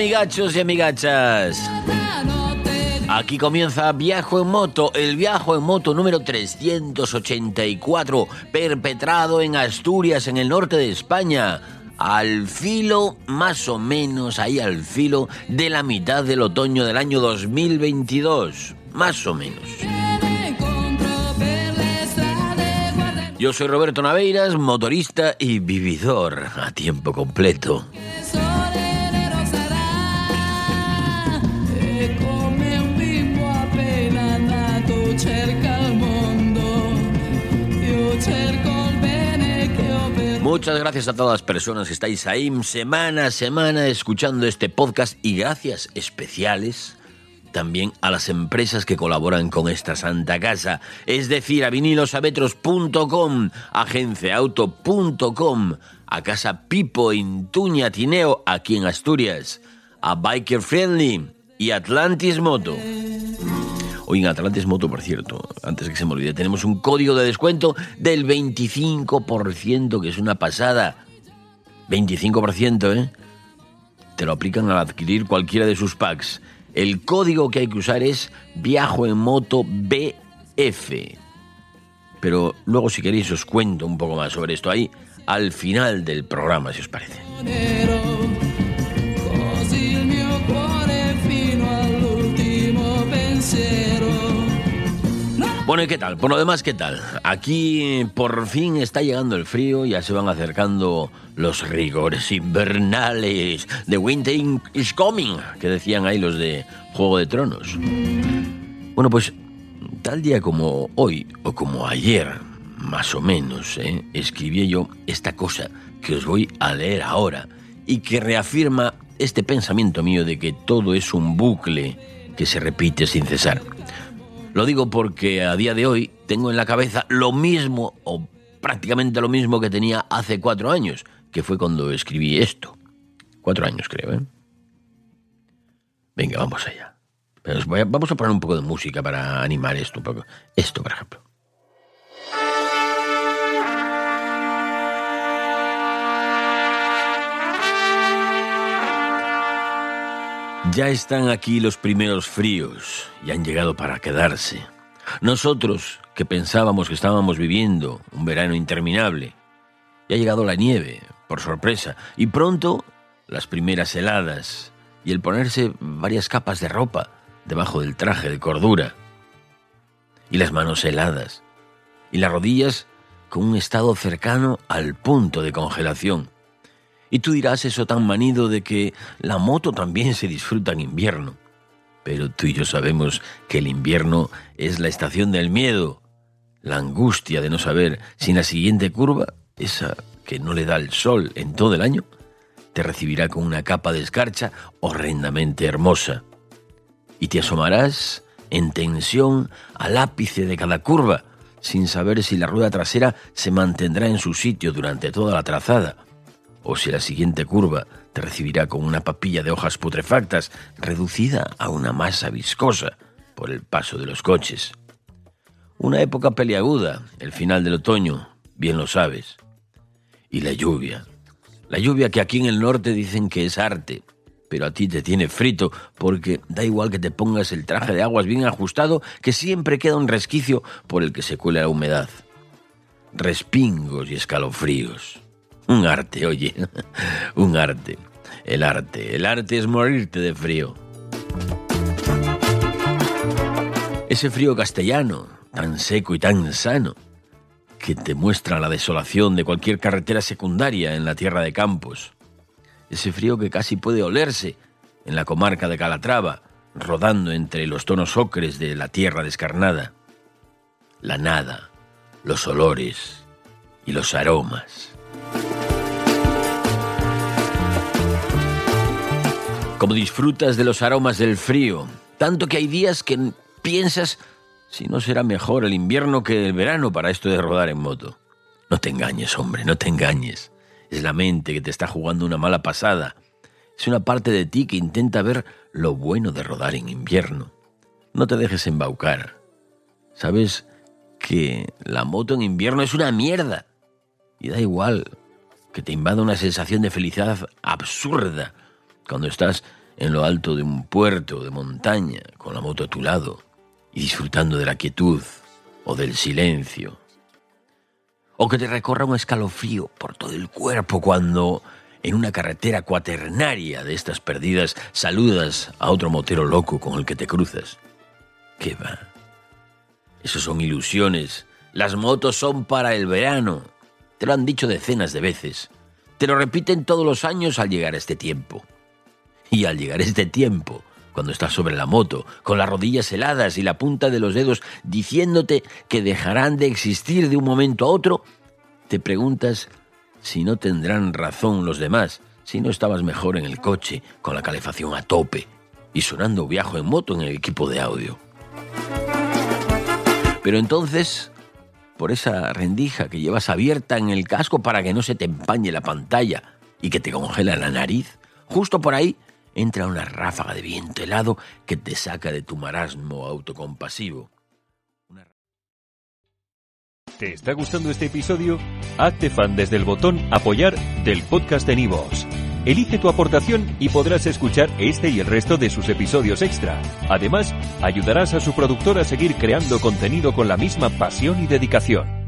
amigachos y amigachas. Aquí comienza Viajo en Moto, el viaje en moto número 384, perpetrado en Asturias, en el norte de España, al filo, más o menos ahí al filo, de la mitad del otoño del año 2022, más o menos. Yo soy Roberto Naveiras, motorista y vividor a tiempo completo. Muchas gracias a todas las personas que estáis ahí semana a semana escuchando este podcast y gracias especiales también a las empresas que colaboran con esta santa casa, es decir, a vinilosavetros.com, agenciaauto.com, a Casa Pipo en Tuña Tineo, aquí en Asturias, a Biker Friendly y Atlantis Moto. Hoy en Atlantis Moto, por cierto, antes que se me olvide, tenemos un código de descuento del 25%, que es una pasada. 25%, ¿eh? Te lo aplican al adquirir cualquiera de sus packs. El código que hay que usar es Viajo en Moto BF. Pero luego, si queréis, os cuento un poco más sobre esto ahí al final del programa, si os parece. Bueno, ¿y qué tal? Por lo demás, ¿qué tal? Aquí por fin está llegando el frío, ya se van acercando los rigores invernales. The winter is coming, que decían ahí los de Juego de Tronos. Bueno, pues tal día como hoy, o como ayer, más o menos, ¿eh? escribí yo esta cosa que os voy a leer ahora y que reafirma este pensamiento mío de que todo es un bucle que se repite sin cesar. Lo digo porque a día de hoy tengo en la cabeza lo mismo o prácticamente lo mismo que tenía hace cuatro años, que fue cuando escribí esto. Cuatro años creo, ¿eh? Venga, vamos allá. Vamos a poner un poco de música para animar esto. Esto, por ejemplo. Ya están aquí los primeros fríos y han llegado para quedarse. Nosotros, que pensábamos que estábamos viviendo un verano interminable, ya ha llegado la nieve, por sorpresa, y pronto las primeras heladas y el ponerse varias capas de ropa debajo del traje de cordura, y las manos heladas, y las rodillas con un estado cercano al punto de congelación. Y tú dirás eso tan manido de que la moto también se disfruta en invierno. Pero tú y yo sabemos que el invierno es la estación del miedo, la angustia de no saber si en la siguiente curva, esa que no le da el sol en todo el año, te recibirá con una capa de escarcha horrendamente hermosa. Y te asomarás en tensión al ápice de cada curva, sin saber si la rueda trasera se mantendrá en su sitio durante toda la trazada, o si la siguiente curva te recibirá con una papilla de hojas putrefactas reducida a una masa viscosa por el paso de los coches. Una época peliaguda, el final del otoño, bien lo sabes. Y la lluvia. La lluvia que aquí en el norte dicen que es arte, pero a ti te tiene frito porque da igual que te pongas el traje de aguas bien ajustado, que siempre queda un resquicio por el que se cuela la humedad. Respingos y escalofríos. Un arte, oye, un arte. El arte, el arte es morirte de frío. Ese frío castellano, tan seco y tan sano, que te muestra la desolación de cualquier carretera secundaria en la tierra de Campos. Ese frío que casi puede olerse en la comarca de Calatrava, rodando entre los tonos ocres de la tierra descarnada. La nada, los olores y los aromas. Como disfrutas de los aromas del frío, tanto que hay días que piensas si no será mejor el invierno que el verano para esto de rodar en moto. No te engañes, hombre, no te engañes. Es la mente que te está jugando una mala pasada. Es una parte de ti que intenta ver lo bueno de rodar en invierno. No te dejes embaucar. Sabes que la moto en invierno es una mierda. Y da igual que te invada una sensación de felicidad absurda cuando estás en lo alto de un puerto de montaña con la moto a tu lado y disfrutando de la quietud o del silencio. O que te recorra un escalofrío por todo el cuerpo cuando en una carretera cuaternaria de estas perdidas saludas a otro motero loco con el que te cruzas. ¿Qué va? Eso son ilusiones. Las motos son para el verano. Te lo han dicho decenas de veces. Te lo repiten todos los años al llegar a este tiempo. Y al llegar este tiempo, cuando estás sobre la moto, con las rodillas heladas y la punta de los dedos diciéndote que dejarán de existir de un momento a otro, te preguntas si no tendrán razón los demás, si no estabas mejor en el coche, con la calefacción a tope y sonando viajo en moto en el equipo de audio. Pero entonces, por esa rendija que llevas abierta en el casco para que no se te empañe la pantalla y que te congela la nariz, justo por ahí entra una ráfaga de viento helado que te saca de tu marasmo autocompasivo. ¿Te está gustando este episodio? Hazte fan desde el botón Apoyar del podcast de Nivos. Elige tu aportación y podrás escuchar este y el resto de sus episodios extra. Además, ayudarás a su productor a seguir creando contenido con la misma pasión y dedicación.